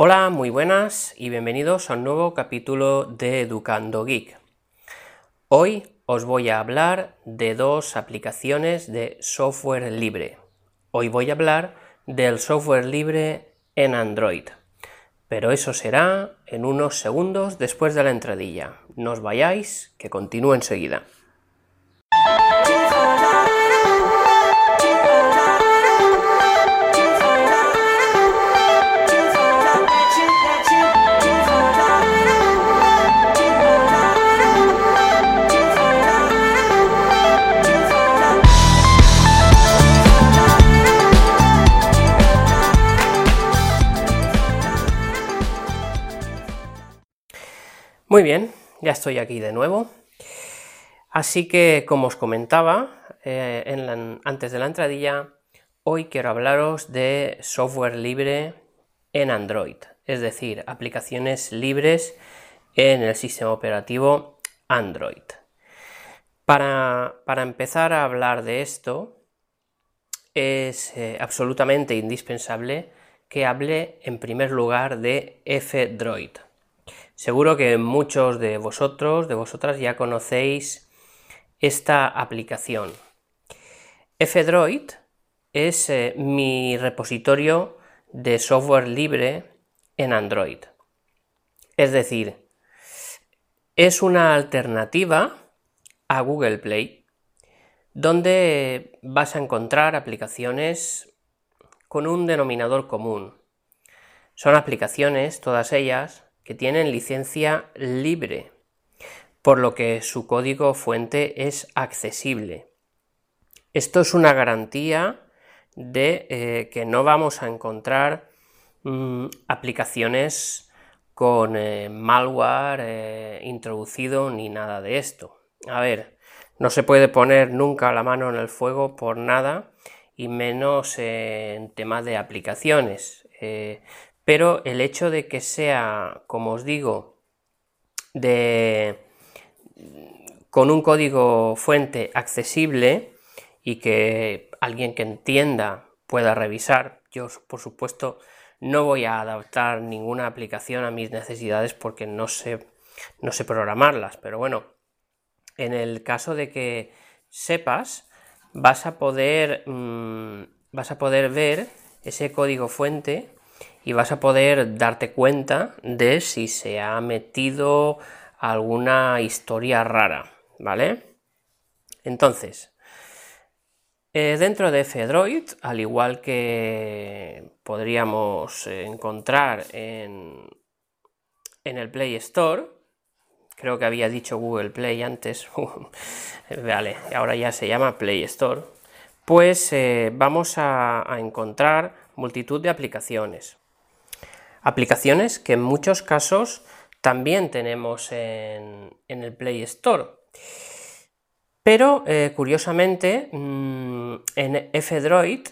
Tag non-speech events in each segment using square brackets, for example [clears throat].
Hola, muy buenas y bienvenidos a un nuevo capítulo de Educando Geek. Hoy os voy a hablar de dos aplicaciones de software libre. Hoy voy a hablar del software libre en Android. Pero eso será en unos segundos después de la entradilla. No os vayáis, que continúo enseguida. Muy bien, ya estoy aquí de nuevo. Así que, como os comentaba eh, antes de la entradilla, hoy quiero hablaros de software libre en Android, es decir, aplicaciones libres en el sistema operativo Android. Para, empezar a hablar de esto, es eh, absolutamente indispensable que hable en primer lugar de F-Droid. Seguro que muchos de vosotros, de vosotras ya conocéis esta aplicación. F-Droid es eh, mi repositorio de software libre en Android. Es decir, es una alternativa a Google Play donde vas a encontrar aplicaciones con un denominador común. Son aplicaciones, todas ellas, que tienen licencia libre, por lo que su código fuente es accesible. Esto es una garantía de eh, que no vamos a encontrar mm, aplicaciones con eh, malware eh, introducido ni nada de esto. A ver, no se puede poner nunca la mano en el fuego por nada y menos en temas de aplicaciones pero el hecho de que sea, como os digo, de, con un código fuente accesible y que alguien que entienda pueda revisar, yo por supuesto no voy a adaptar ninguna aplicación a mis necesidades porque no sé, no sé programarlas, pero bueno, en el caso de que sepas, vas a poder, mm, vas a poder ver ese código fuente y vas a poder darte cuenta de si se ha metido alguna historia rara, ¿vale? Entonces, eh, dentro de F-Droid, al igual que podríamos encontrar en, en el Play Store, creo que había dicho Google Play antes, [laughs] vale, ahora ya se llama Play Store, pues eh, vamos a encontrar multitud de aplicaciones. Aplicaciones que en muchos casos también tenemos en, el Play Store. Pero eh, curiosamente mm, en F-Droid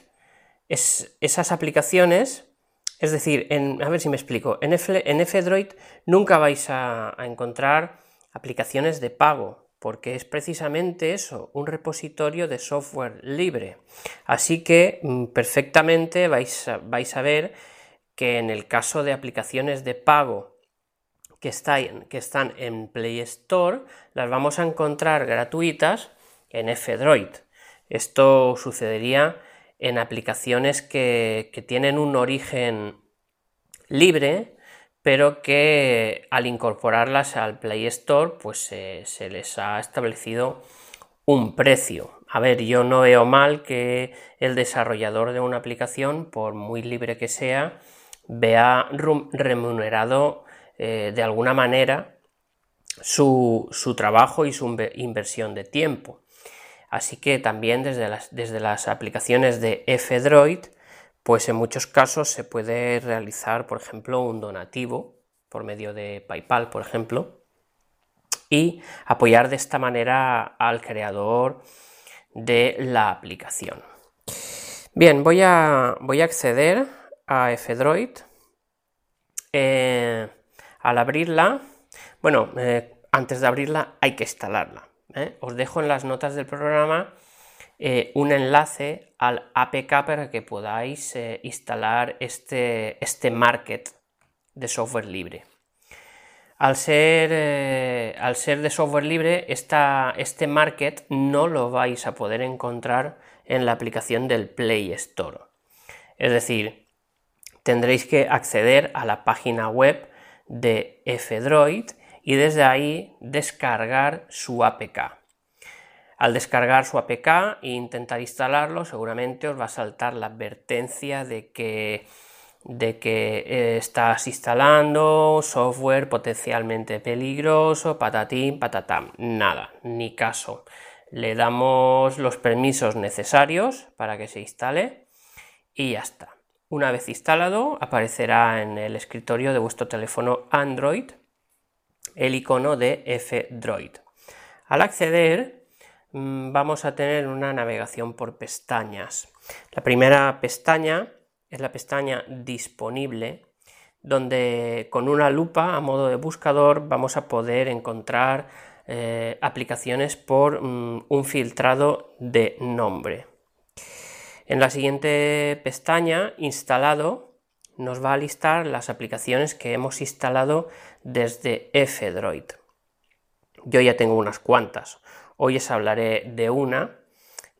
esas aplicaciones, es decir, a ver si me explico, en, F, nunca vais a, encontrar aplicaciones de pago, porque es precisamente eso, un repositorio de software libre. Así que mm, perfectamente vais vais a ver que en el caso de aplicaciones de pago que, están en Play Store, las vamos a encontrar gratuitas en F-Droid. Esto sucedería en aplicaciones que, tienen un origen libre, pero que al incorporarlas al Play Store, pues se les ha establecido un precio. A ver, yo no veo mal que el desarrollador de una aplicación, por muy libre que sea, vea remunerado eh, de alguna manera su, trabajo y su inversión de tiempo. Así que también desde las, desde las aplicaciones de F-Droid, pues en muchos casos se puede realizar, por ejemplo, un donativo por medio de PayPal, por ejemplo, y apoyar de esta manera al creador de la aplicación. Bien, voy a, voy a acceder a F-Droid. Eh, al abrirla, bueno, eh, antes de abrirla hay que instalarla. ¿eh? Os dejo en las notas del programa un enlace al APK para que podáis instalar este, este market de software libre. Al ser, al ser de software libre, este market no lo vais a poder encontrar en la aplicación del Play Store. Es decir, tendréis que acceder a la página web de F-Droid y desde ahí descargar su APK. Al descargar su APK e intentar instalarlo, seguramente os va a saltar la advertencia de que, de que eh, estás instalando software potencialmente peligroso, patatín, patatam. Nada, ni caso. Le damos los permisos necesarios para que se instale y ya está. Una vez instalado, aparecerá en el escritorio de vuestro teléfono Android el icono de F-Droid. Al acceder, Mm, vamos a tener una navegación por pestañas. La primera pestaña es la pestaña disponible, donde con una lupa a modo de buscador vamos a poder encontrar eh, aplicaciones por mm, un filtrado de nombre. En la siguiente pestaña, instalado, nos va a listar las aplicaciones que hemos instalado desde F-Droid. Yo ya tengo unas cuantas. Hoy os hablaré de una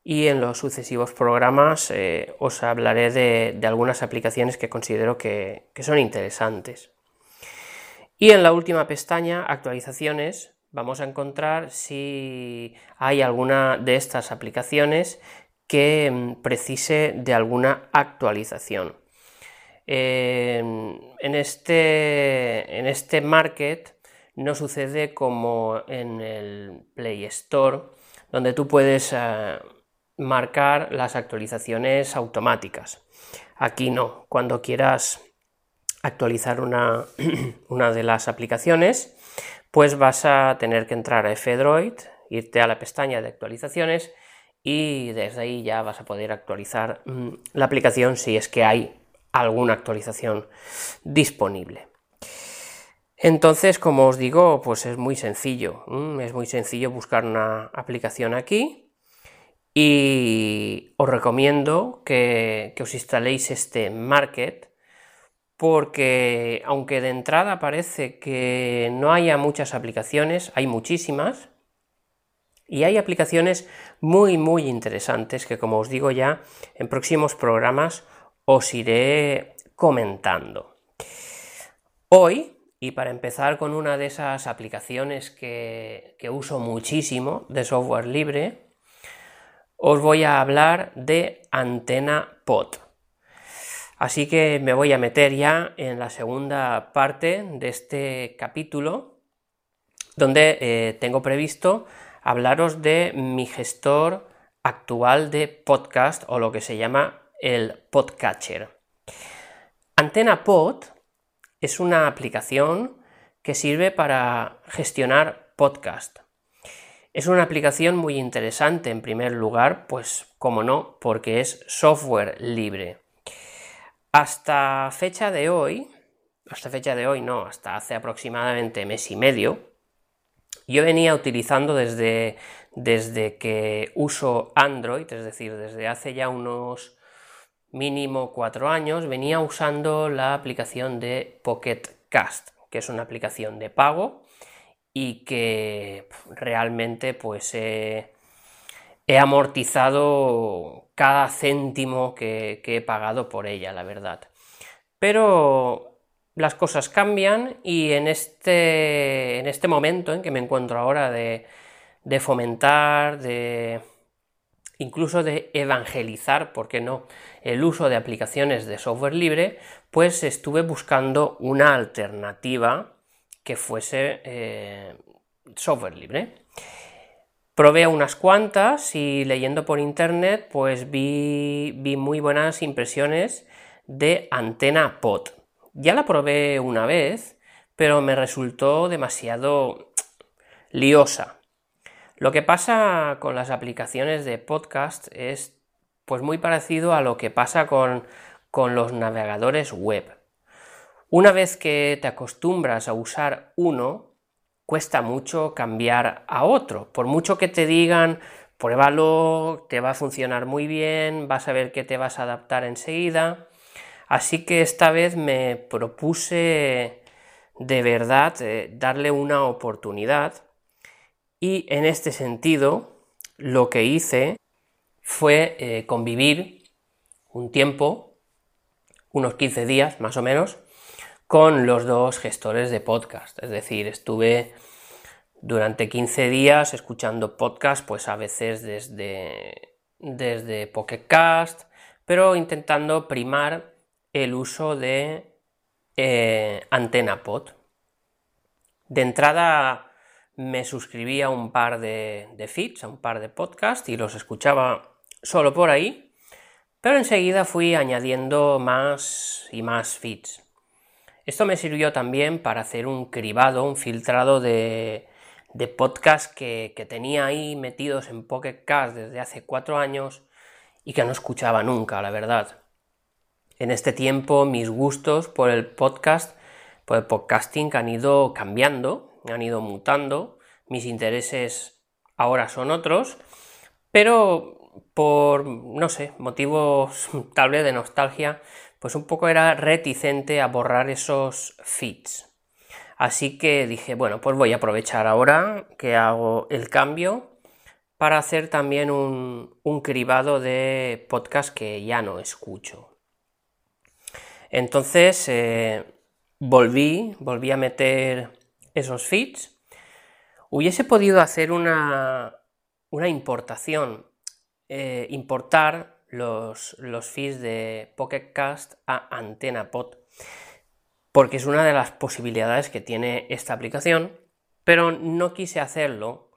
y en los sucesivos programas eh, os hablaré de, algunas aplicaciones que considero que, son interesantes. Y en la última pestaña, actualizaciones, vamos a encontrar si hay alguna de estas aplicaciones que mm, precise de alguna actualización. en, este, en este market no sucede como en el Play Store, donde tú puedes eh, marcar las actualizaciones automáticas. Aquí no, cuando quieras actualizar una, [clears throat] una de las aplicaciones, pues vas a tener que entrar a F-Droid, irte a la pestaña de actualizaciones y desde ahí ya vas a poder actualizar mm, la aplicación si es que hay alguna actualización disponible. Entonces, como os digo, pues es muy sencillo. Es muy sencillo buscar una aplicación aquí y os recomiendo que, os instaléis este Market porque aunque de entrada parece que no haya muchas aplicaciones, hay muchísimas y hay aplicaciones muy muy interesantes que como os digo ya en próximos programas os iré comentando. Hoy y para empezar con una de esas aplicaciones que, uso muchísimo de software libre, os voy a hablar de Antena Pod. Así que me voy a meter ya en la segunda parte de este capítulo, donde eh, tengo previsto hablaros de mi gestor actual de podcast o lo que se llama el podcatcher. Antena Pod es una aplicación que sirve para gestionar podcast. Es una aplicación muy interesante en primer lugar, pues como no, porque es software libre. Hasta fecha de hoy, hasta fecha de hoy no, hasta hace aproximadamente mes y medio, yo venía utilizando desde, desde que uso Android, es decir, desde hace ya unos mínimo cuatro años venía usando la aplicación de Pocket Cast, que es una aplicación de pago y que realmente pues he, amortizado cada céntimo que, he pagado por ella, la verdad. Pero las cosas cambian y en este, en este momento en que me encuentro ahora de fomentar, de incluso de evangelizar, ¿por qué no?, el uso de aplicaciones de software libre, pues estuve buscando una alternativa que fuese eh, software libre. Probé unas cuantas y leyendo por internet, pues vi, vi muy buenas impresiones de Antena Pod. Ya la probé una vez, pero me resultó demasiado liosa. Lo que pasa con las aplicaciones de podcast es pues muy parecido a lo que pasa con, los navegadores web. Una vez que te acostumbras a usar uno, cuesta mucho cambiar a otro. Por mucho que te digan, pruébalo, te va a funcionar muy bien, vas a ver que te vas a adaptar enseguida. Así que esta vez me propuse de verdad eh, darle una oportunidad y en este sentido lo que hice fue eh, convivir un tiempo, unos 15 días más o menos, con los dos gestores de podcast. Es decir, estuve durante 15 días escuchando podcast, pues a veces desde, desde Pocket Cast, pero intentando primar el uso de eh, Antena Pod. De entrada me suscribí a un par de, feeds, a un par de podcasts y los escuchaba solo por ahí, pero enseguida fui añadiendo más y más feeds. Esto me sirvió también para hacer un cribado, un filtrado de, podcasts que, tenía ahí metidos en Pocket Cast desde hace cuatro años y que no escuchaba nunca, la verdad. En este tiempo mis gustos por el podcast, por el podcasting han ido cambiando, han ido mutando, mis intereses ahora son otros, pero por, no sé, motivos [laughs] tal de nostalgia, pues un poco era reticente a borrar esos feeds. Así que dije, bueno, pues voy a aprovechar ahora que hago el cambio para hacer también un, cribado de podcast que ya no escucho. Entonces eh, volví, volví a meter esos feeds. Hubiese podido hacer una, una importación, eh, importar los, los, feeds de Pocket Cast a Antena Pod, porque es una de las posibilidades que tiene esta aplicación, pero no quise hacerlo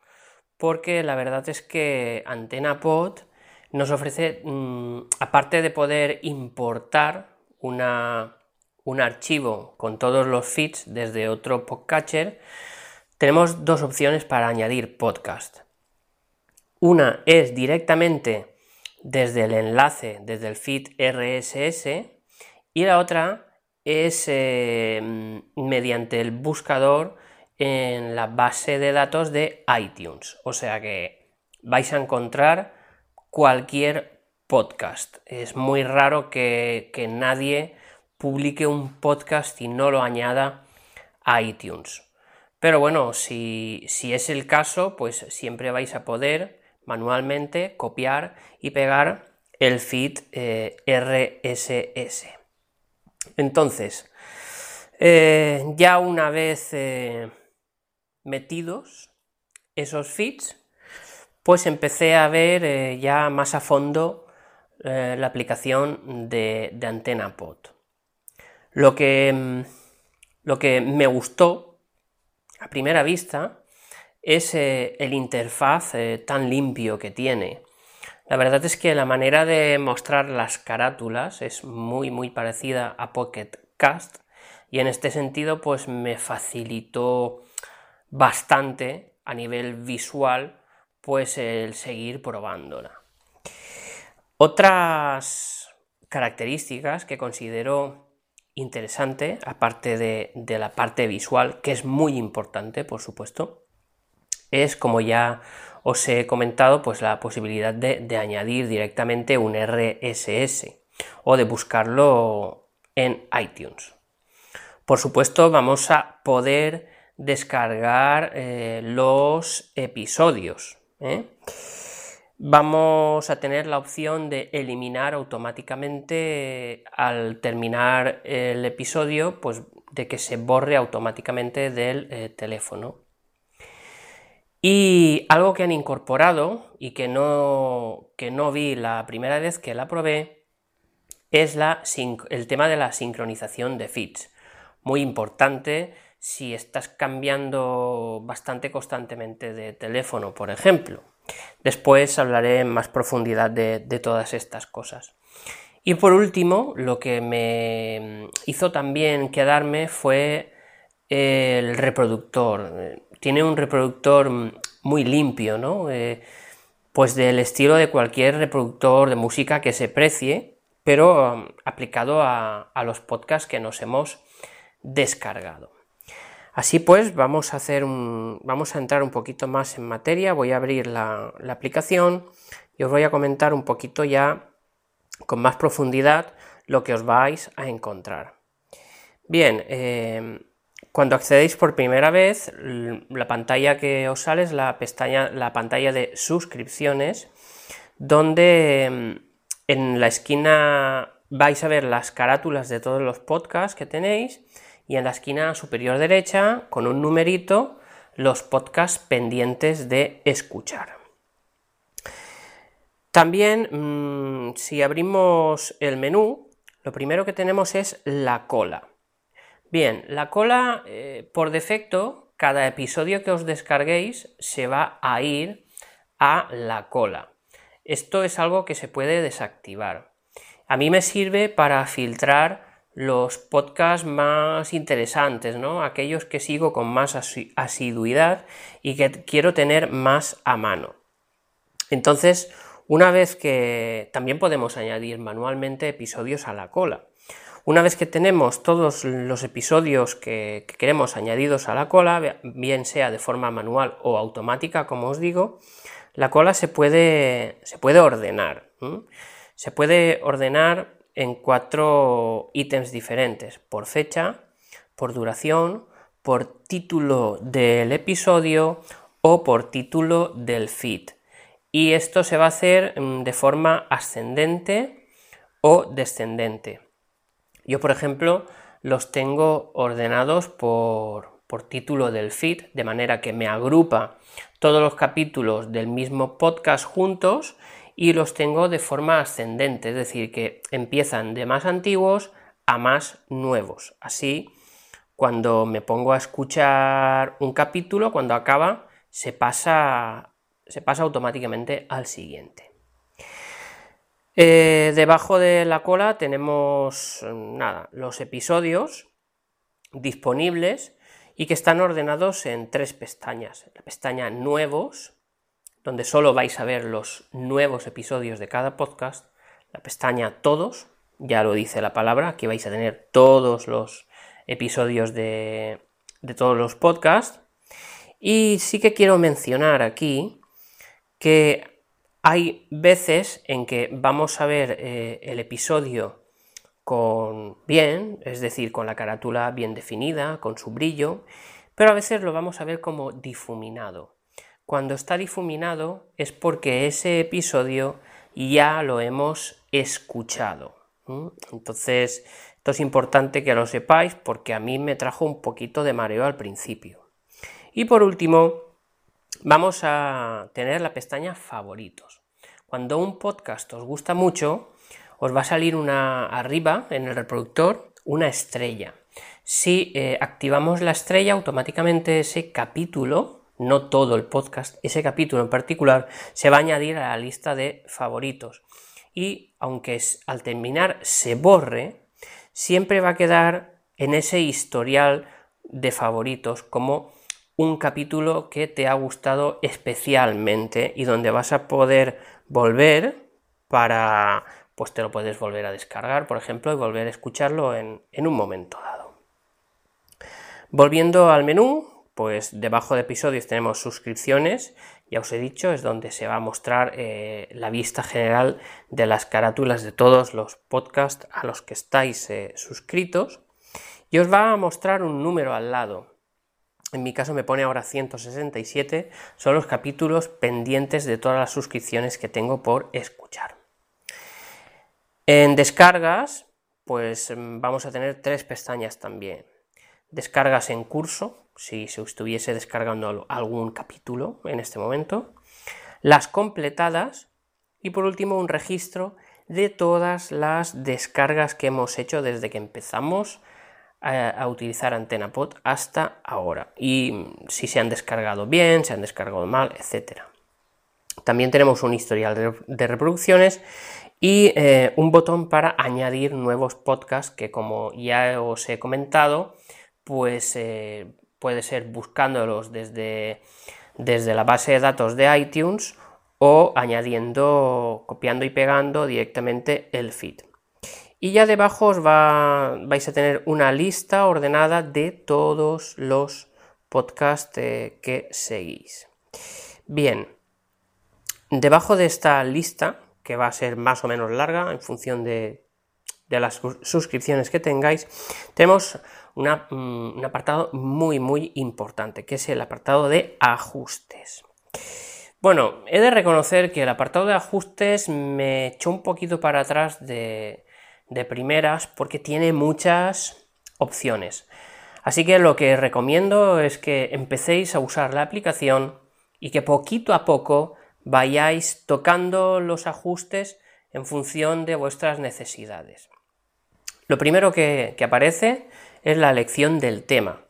porque la verdad es que Antena Pod nos ofrece, mm, aparte de poder importar una, un archivo con todos los feeds desde otro podcatcher, tenemos dos opciones para añadir podcast. Una es directamente desde el enlace, desde el feed RSS, y la otra es eh, mediante el buscador en la base de datos de iTunes. O sea que vais a encontrar cualquier podcast. Es muy raro que, nadie publique un podcast y no lo añada a iTunes. Pero bueno, si, es el caso, pues siempre vais a poder manualmente copiar y pegar el feed eh, RSS. Entonces, eh, ya una vez eh, metidos esos feeds, pues empecé a ver ya más a fondo eh, la aplicación de, de Antena. Lo que, mm, lo que me gustó a primera vista es eh, el interfaz tan limpio que tiene. La verdad es que la manera de mostrar las carátulas es muy muy parecida a Pocket Cast y en este sentido pues me facilitó bastante a nivel visual, pues el seguir probándola. Otras características que considero interesante, aparte de, la parte visual, que es muy importante, por supuesto, es, como ya os he comentado, pues la posibilidad de, añadir directamente un RSS o de buscarlo en iTunes. Por supuesto, vamos a poder descargar eh, los episodios. ¿eh? Vamos a tener la opción de eliminar automáticamente al terminar el episodio, pues de que se borre automáticamente del eh, teléfono. Y algo que han incorporado y que no, que no vi la primera vez que la probé es la, el tema de la sincronización de feeds. Muy importante si estás cambiando bastante constantemente de teléfono, por ejemplo. Después hablaré en más profundidad de, todas estas cosas. Y por último, lo que me hizo también quedarme fue el reproductor. Tiene un reproductor muy limpio, ¿no? Eh, pues del estilo de cualquier reproductor de música que se precie, pero um, aplicado a los podcasts que nos hemos descargado. Así pues, vamos a, hacer un, vamos a entrar un poquito más en materia, voy a abrir la, aplicación y os voy a comentar un poquito ya con más profundidad lo que os vais a encontrar. Bien, eh, cuando accedéis por primera vez, la pantalla que os sale es la pestaña, la pantalla de suscripciones, donde mm, en la esquina vais a ver las carátulas de todos los podcasts que tenéis y en la esquina superior derecha, con un numerito, los podcasts pendientes de escuchar. También, mm, si abrimos el menú, lo primero que tenemos es la cola. Bien, la cola, eh, por defecto, cada episodio que os descarguéis se va a ir a la cola. Esto es algo que se puede desactivar. A mí me sirve para filtrar los podcasts más interesantes, ¿no? Aquellos que sigo con más asiduidad y que quiero tener más a mano. Entonces, una vez que también podemos añadir manualmente episodios a la cola. Una vez que tenemos todos los episodios que, queremos añadidos a la cola, bien sea de forma manual o automática, como os digo, la cola se puede, se puede ordenar. Se puede ordenar en cuatro ítems diferentes, por fecha, por duración, por título del episodio o por título del feed. Y esto se va a hacer mm, de forma ascendente o descendente. Yo, por ejemplo, los tengo ordenados por, título del feed, de manera que me agrupa todos los capítulos del mismo podcast juntos y los tengo de forma ascendente, es decir, que empiezan de más antiguos a más nuevos. Así, cuando me pongo a escuchar un capítulo, cuando acaba, se pasa, se pasa automáticamente al siguiente. Eh, debajo de la cola tenemos nada, los episodios disponibles y que están ordenados en tres pestañas. La pestaña Nuevos, donde solo vais a ver los nuevos episodios de cada podcast. La pestaña Todos, ya lo dice la palabra, aquí vais a tener todos los episodios de, de todos los podcasts. Y sí que quiero mencionar aquí que hay veces en que vamos a ver eh, el episodio con bien, es decir, con la carátula bien definida, con su brillo, pero a veces lo vamos a ver como difuminado. Cuando está difuminado es porque ese episodio ya lo hemos escuchado. Entonces, esto es importante que lo sepáis porque a mí me trajo un poquito de mareo al principio. Y por último, vamos a tener la pestaña favoritos. Cuando un podcast os gusta mucho, os va a salir una arriba en el reproductor una estrella. Si eh, activamos la estrella, automáticamente ese capítulo, no todo el podcast, ese capítulo en particular, se va a añadir a la lista de favoritos. Y aunque al terminar se borre, siempre va a quedar en ese historial de favoritos como un capítulo que te ha gustado especialmente y donde vas a poder volver para, pues te lo puedes volver a descargar, por ejemplo, y volver a escucharlo en, un momento dado. Volviendo al menú, pues debajo de episodios tenemos suscripciones, ya os he dicho, es donde se va a mostrar eh, la vista general de las carátulas de todos los podcasts a los que estáis eh, suscritos, y os va a mostrar un número al lado en mi caso me pone ahora 167, son los capítulos pendientes de todas las suscripciones que tengo por escuchar. En descargas, pues mm, vamos a tener tres pestañas también. Descargas en curso, si se estuviese descargando algún capítulo en este momento. Las completadas y por último un registro de todas las descargas que hemos hecho desde que empezamos a, utilizar AntenaPod hasta ahora y si se han descargado bien, se han descargado mal, etc. También tenemos un historial de, reproducciones y eh, un botón para añadir nuevos podcasts que como ya os he comentado, pues eh, puede ser buscándolos desde, desde la base de datos de iTunes o añadiendo, copiando y pegando directamente el feed. Y ya debajo os va, vais a tener una lista ordenada de todos los podcasts eh, que seguís. Bien, debajo de esta lista, que va a ser más o menos larga en función de, de las suscripciones que tengáis, tenemos mm, un apartado muy, muy importante, que es el apartado de ajustes. Bueno, he de reconocer que el apartado de ajustes me echó un poquito para atrás de, de primeras porque tiene muchas opciones. Así que lo que recomiendo es que empecéis a usar la aplicación y que poquito a poco vayáis tocando los ajustes en función de vuestras necesidades. Lo primero que, aparece es la elección del tema,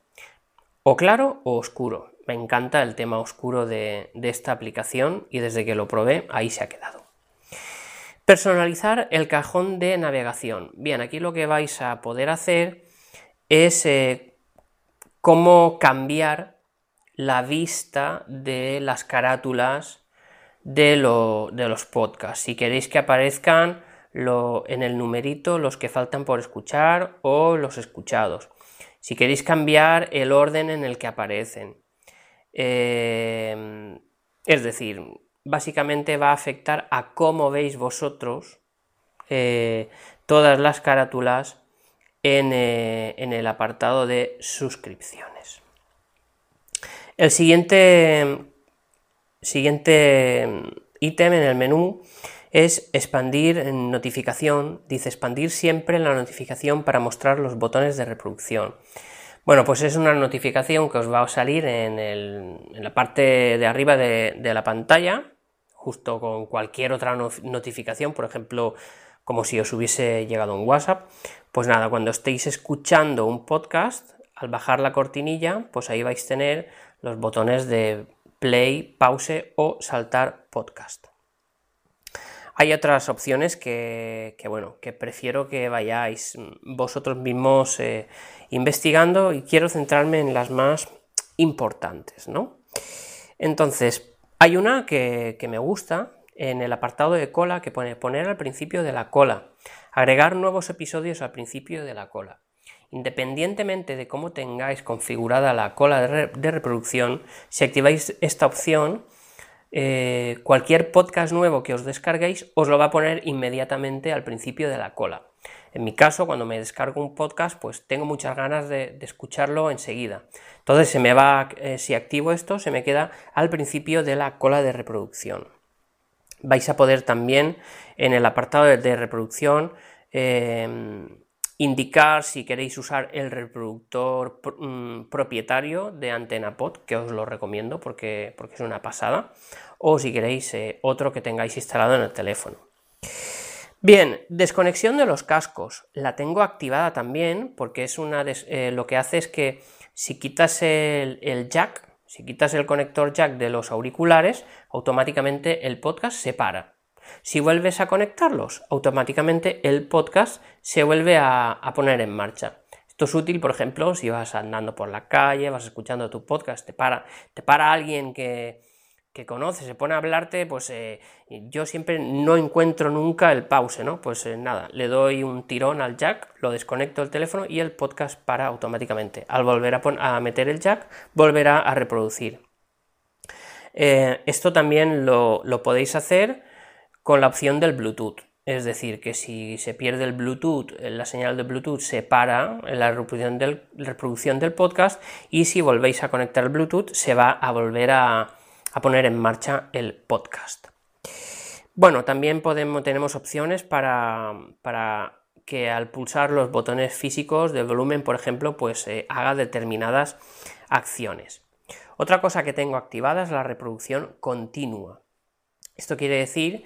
o claro o oscuro. Me encanta el tema oscuro de, esta aplicación y desde que lo probé ahí se ha quedado. Personalizar el cajón de navegación. Bien, aquí lo que vais a poder hacer es eh, cómo cambiar la vista de las carátulas de, los podcasts. Si queréis que aparezcan en el numerito los que faltan por escuchar o los escuchados. Si queréis cambiar el orden en el que aparecen. Em, es decir, básicamente va a afectar a cómo veis vosotros eh, todas las carátulas en, eh, en el apartado de suscripciones. El siguiente, siguiente ítem en el menú es expandir en notificación. Dice expandir siempre la notificación para mostrar los botones de reproducción. Bueno, pues es una notificación que os va a salir en, la parte de arriba de, de, la pantalla, justo con cualquier otra notificación, por ejemplo, como si os hubiese llegado un WhatsApp. Pues nada, cuando estéis escuchando un podcast, al bajar la cortinilla, pues ahí vais a tener los botones de play, pause o saltar podcast. Hay otras opciones que, bueno, que prefiero que vayáis vosotros mismos eh, investigando y quiero centrarme en las más importantes, ¿no? Entonces, hay una que, me gusta en el apartado de cola que pone poner al principio de la cola, agregar nuevos episodios al principio de la cola. Independientemente de cómo tengáis configurada la cola de, reproducción, si activáis esta opción, eh, cualquier podcast nuevo que os descarguéis os lo va a poner inmediatamente al principio de la cola. En mi caso, cuando me descargo un podcast, pues tengo muchas ganas de, escucharlo enseguida. Entonces, se me va, eh, si activo esto, se me queda al principio de la cola de reproducción. Vais a poder también en el apartado de, reproducción eh, indicar si queréis usar el reproductor mm, propietario de AntenaPod, que os lo recomiendo porque, porque es una pasada, o si queréis eh, otro que tengáis instalado en el teléfono. Bien, desconexión de los cascos. La tengo activada también porque es una eh, lo que hace es que si quitas el, el jack, si quitas el conector jack de los auriculares, automáticamente el podcast se para. Si vuelves a conectarlos, automáticamente el podcast se vuelve a, poner en marcha. Esto es útil, por ejemplo, si vas andando por la calle, vas escuchando tu podcast, te para, te para alguien que, que conoce, se pone a hablarte, pues eh, yo siempre no encuentro nunca el pause, ¿no? Pues eh, nada, le doy un tirón al jack, lo desconecto del teléfono y el podcast para automáticamente. Al volver a, meter el jack, volverá a reproducir. Eh, esto también lo, lo podéis hacer con la opción del Bluetooth. Es decir, que si se pierde el Bluetooth, eh, la señal de Bluetooth se para en la reproducción del, reproducción del podcast y si volvéis a conectar el Bluetooth se va a volver a, poner en marcha el podcast. Bueno, también podemos, tenemos opciones para, para, que al pulsar los botones físicos del volumen, por ejemplo, pues eh, haga determinadas acciones. Otra cosa que tengo activada es la reproducción continua. Esto quiere decir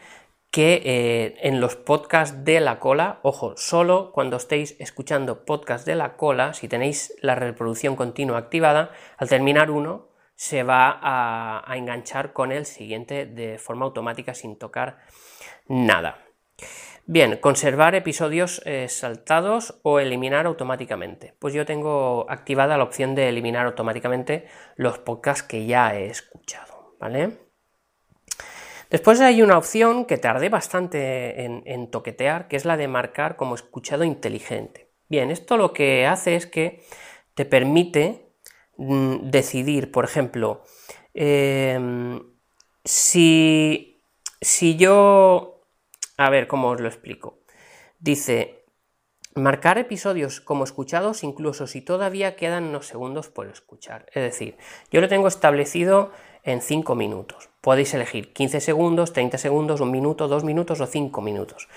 que eh, en los podcasts de la cola, ojo, solo cuando estéis escuchando podcasts de la cola, si tenéis la reproducción continua activada, al terminar uno se va a, enganchar con el siguiente de forma automática sin tocar nada. Bien, conservar episodios eh, saltados o eliminar automáticamente. Pues yo tengo activada la opción de eliminar automáticamente los podcasts que ya he escuchado, ¿vale? Después hay una opción que tardé bastante en, toquetear, que es la de marcar como escuchado inteligente. Bien, esto lo que hace es que te permite mm, decidir, por ejemplo, em, si, si yo... A ver, ¿cómo os lo explico? Dice, marcar episodios como escuchados incluso si todavía quedan unos segundos por escuchar. Es decir, yo lo tengo establecido en 5 minutos. Podéis elegir 15 segundos, 30 segundos, un minuto, 2 minutos o 5 minutos.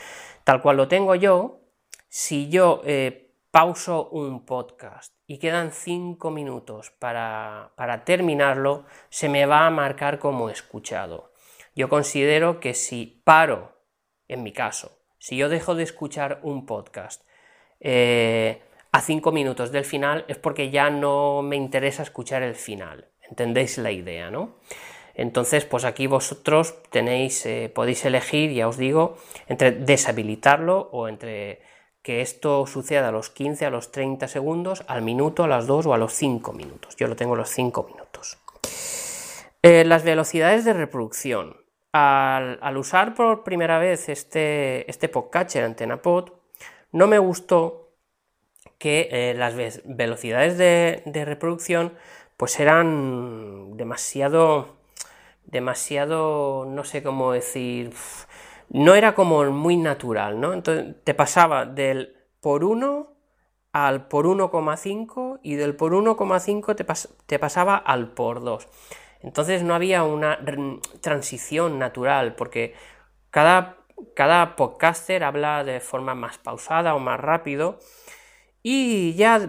Tal cual lo tengo yo, si yo eh, pauso un podcast y quedan 5 minutos para, para terminarlo, se me va a marcar como escuchado. Yo considero que si paro, en mi caso, si yo dejo de escuchar un podcast eh, a 5 minutos del final, es porque ya no me interesa escuchar el final. ¿Entendéis la idea, no? Entonces, pues aquí vosotros tenéis, eh, podéis elegir, ya os digo, entre deshabilitarlo o entre que esto suceda a los 15, a los 30 segundos, al minuto, a las 2 o a los 5 minutos. Yo lo tengo los 5 minutos. Eh, las velocidades de reproducción. Al, usar por primera vez este, este podcatcher AntenaPod, no me gustó que eh, las velocidades de, de reproducción pues eran demasiado, demasiado, no sé cómo decir, no era como muy natural, ¿no? Entonces te pasaba del por 1 al por 1,5 y del por 1,5 te, te pasaba al por 2. Entonces no había una transición natural porque cada, cada podcaster habla de forma más pausada o más rápido y ya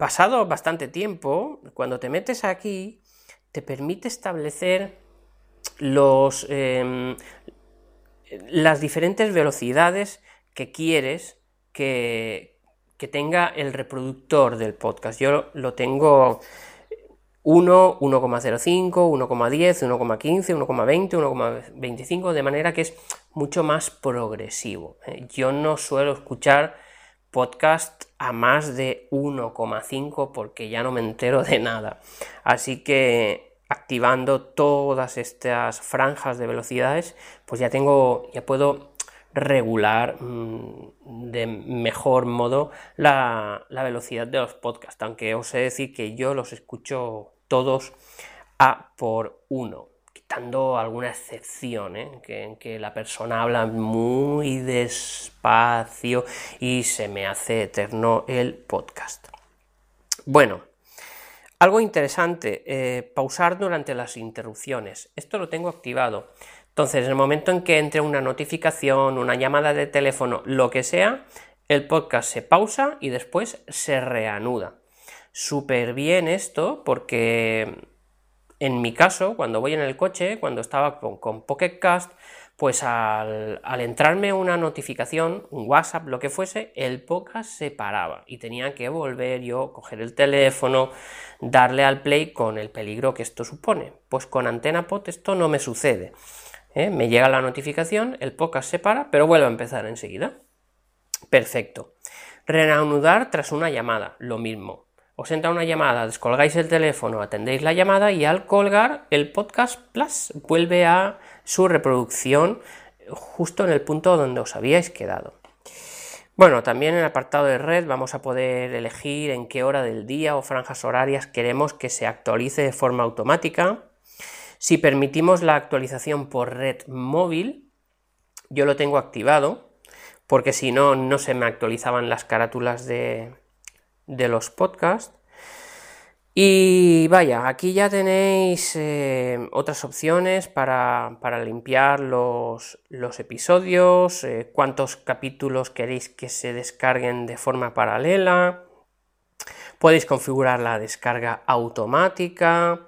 pasado bastante tiempo, cuando te metes aquí, te permite establecer los, em, las diferentes velocidades que quieres que, que, tenga el reproductor del podcast. Yo lo tengo 1, 1,05, 1,10, 1,15, 1,20, 1,25, de manera que es mucho más progresivo. ¿eh? Yo no suelo escuchar podcast a más de 1,5 porque ya no me entero de nada. Así que activando todas estas franjas de velocidades, pues ya tengo, ya puedo regular mm, de mejor modo la, la velocidad de los podcasts, aunque os he de decir que yo los escucho todos a por 1 quitando alguna excepción, ¿eh? que, en que la persona habla muy despacio y se me hace eterno el podcast. Bueno, algo interesante, eh, pausar durante las interrupciones. Esto lo tengo activado. Entonces, en el momento en que entre una notificación, una llamada de teléfono, lo que sea, el podcast se pausa y después se reanuda. Súper bien esto porque en mi caso, cuando voy en el coche, cuando estaba con, con Pocket Cast, pues al, entrarme una notificación, un WhatsApp, lo que fuese, el podcast se paraba y tenía que volver yo, coger el teléfono, darle al play con el peligro que esto supone. Pues con Antena Pod esto no me sucede. ¿eh? Me llega la notificación, el podcast se para, pero vuelve a empezar enseguida. Perfecto. Reanudar tras una llamada, lo mismo os entra una llamada, descolgáis el teléfono, atendéis la llamada y al colgar el podcast Plus vuelve a su reproducción justo en el punto donde os habíais quedado. Bueno, también en el apartado de red vamos a poder elegir en qué hora del día o franjas horarias queremos que se actualice de forma automática. Si permitimos la actualización por red móvil, yo lo tengo activado, porque si no, no se me actualizaban las carátulas de, de los podcasts. Y vaya, aquí ya tenéis eh, otras opciones para, limpiar los, episodios, eh, cuántos capítulos queréis que se descarguen de forma paralela. Podéis configurar la descarga automática.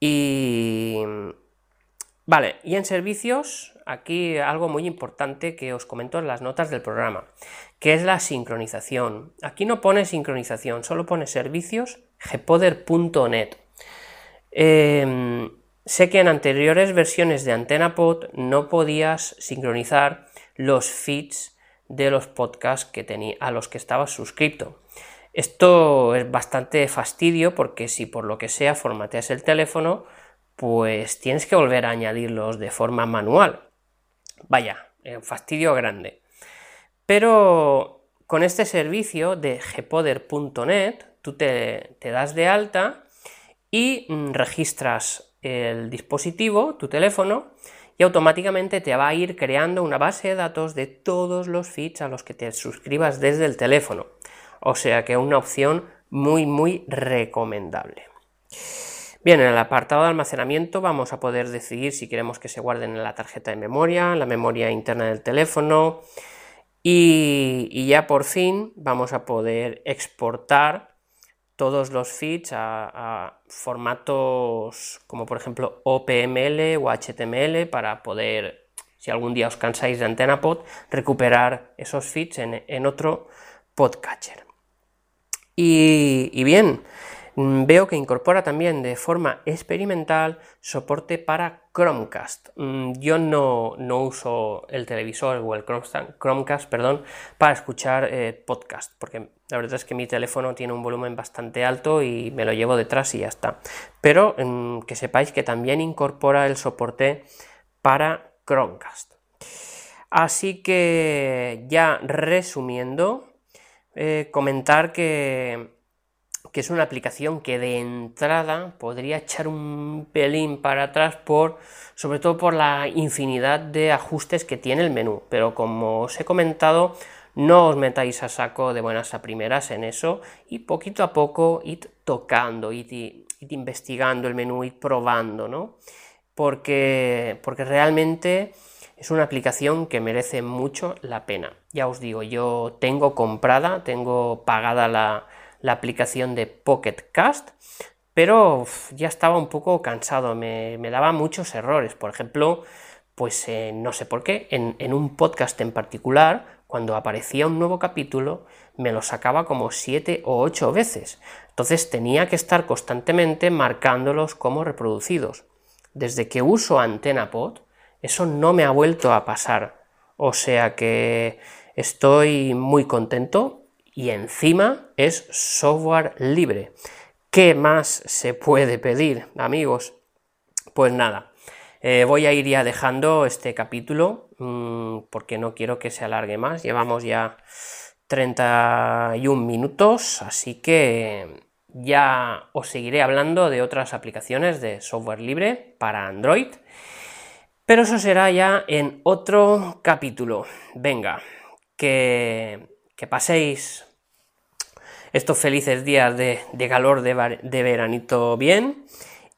Y... Vale, y en servicios, aquí algo muy importante que os comento en las notas del programa que es la sincronización. Aquí no pone sincronización, solo pone servicios gpoder.net. Em, sé que en anteriores versiones de AntenaPod no podías sincronizar los feeds de los podcasts que a los que estabas suscrito. Esto es bastante fastidio porque si por lo que sea formateas el teléfono, pues tienes que volver a añadirlos de forma manual. Vaya, un fastidio grande. Pero con este servicio de gpoder.net, tú te, das de alta y mm, registras el dispositivo, tu teléfono, y automáticamente te va a ir creando una base de datos de todos los feeds a los que te suscribas desde el teléfono. O sea que una opción muy muy recomendable. Bien, en el apartado de almacenamiento vamos a poder decidir si queremos que se guarden en la tarjeta de memoria, la memoria interna del teléfono y, ya por fin vamos a poder exportar todos los feeds a, formatos como por ejemplo OPML o HTML para poder, si algún día os cansáis de AntennaPod, recuperar esos feeds en otro podcatcher. Y, bien, veo que incorpora también de forma experimental soporte para Chromecast. Mm, yo no, uso el televisor o el Chromecast, perdón, para escuchar eh, podcast, porque la verdad es que mi teléfono tiene un volumen bastante alto y me lo llevo detrás y ya está. Pero mm, que sepáis que también incorpora el soporte para Chromecast. Así que ya resumiendo, eh, comentar que, es una aplicación que de entrada podría echar un pelín para atrás por sobre todo por la infinidad de ajustes que tiene el menú pero como os he comentado no os metáis a saco de buenas a primeras en eso y poquito a poco id tocando id, id investigando el menú id probando ¿no? porque, porque realmente es una aplicación que merece mucho la pena. Ya os digo, yo tengo comprada, tengo pagada la, aplicación de Pocket Cast, pero ya estaba un poco cansado, me, daba muchos errores. Por ejemplo, pues eh, no sé por qué, en, un podcast en particular, cuando aparecía un nuevo capítulo, me lo sacaba como siete o ocho veces. Entonces tenía que estar constantemente marcándolos como reproducidos. Desde que uso AntennaPod, eso no me ha vuelto a pasar. O sea que estoy muy contento y encima es software libre. ¿Qué más se puede pedir, amigos? Pues nada, eh, voy a ir ya dejando este capítulo mm, porque no quiero que se alargue más. Llevamos ya 31 minutos, así que ya os seguiré hablando de otras aplicaciones de software libre para Android pero eso será ya en otro capítulo. Venga, que, paséis estos felices días de, calor de, de veranito bien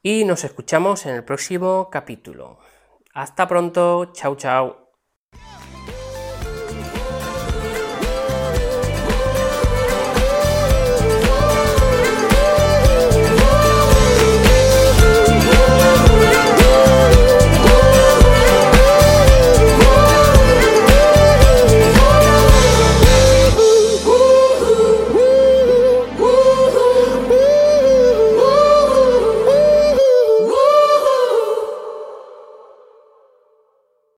y nos escuchamos en el próximo capítulo. Hasta pronto, chao chao.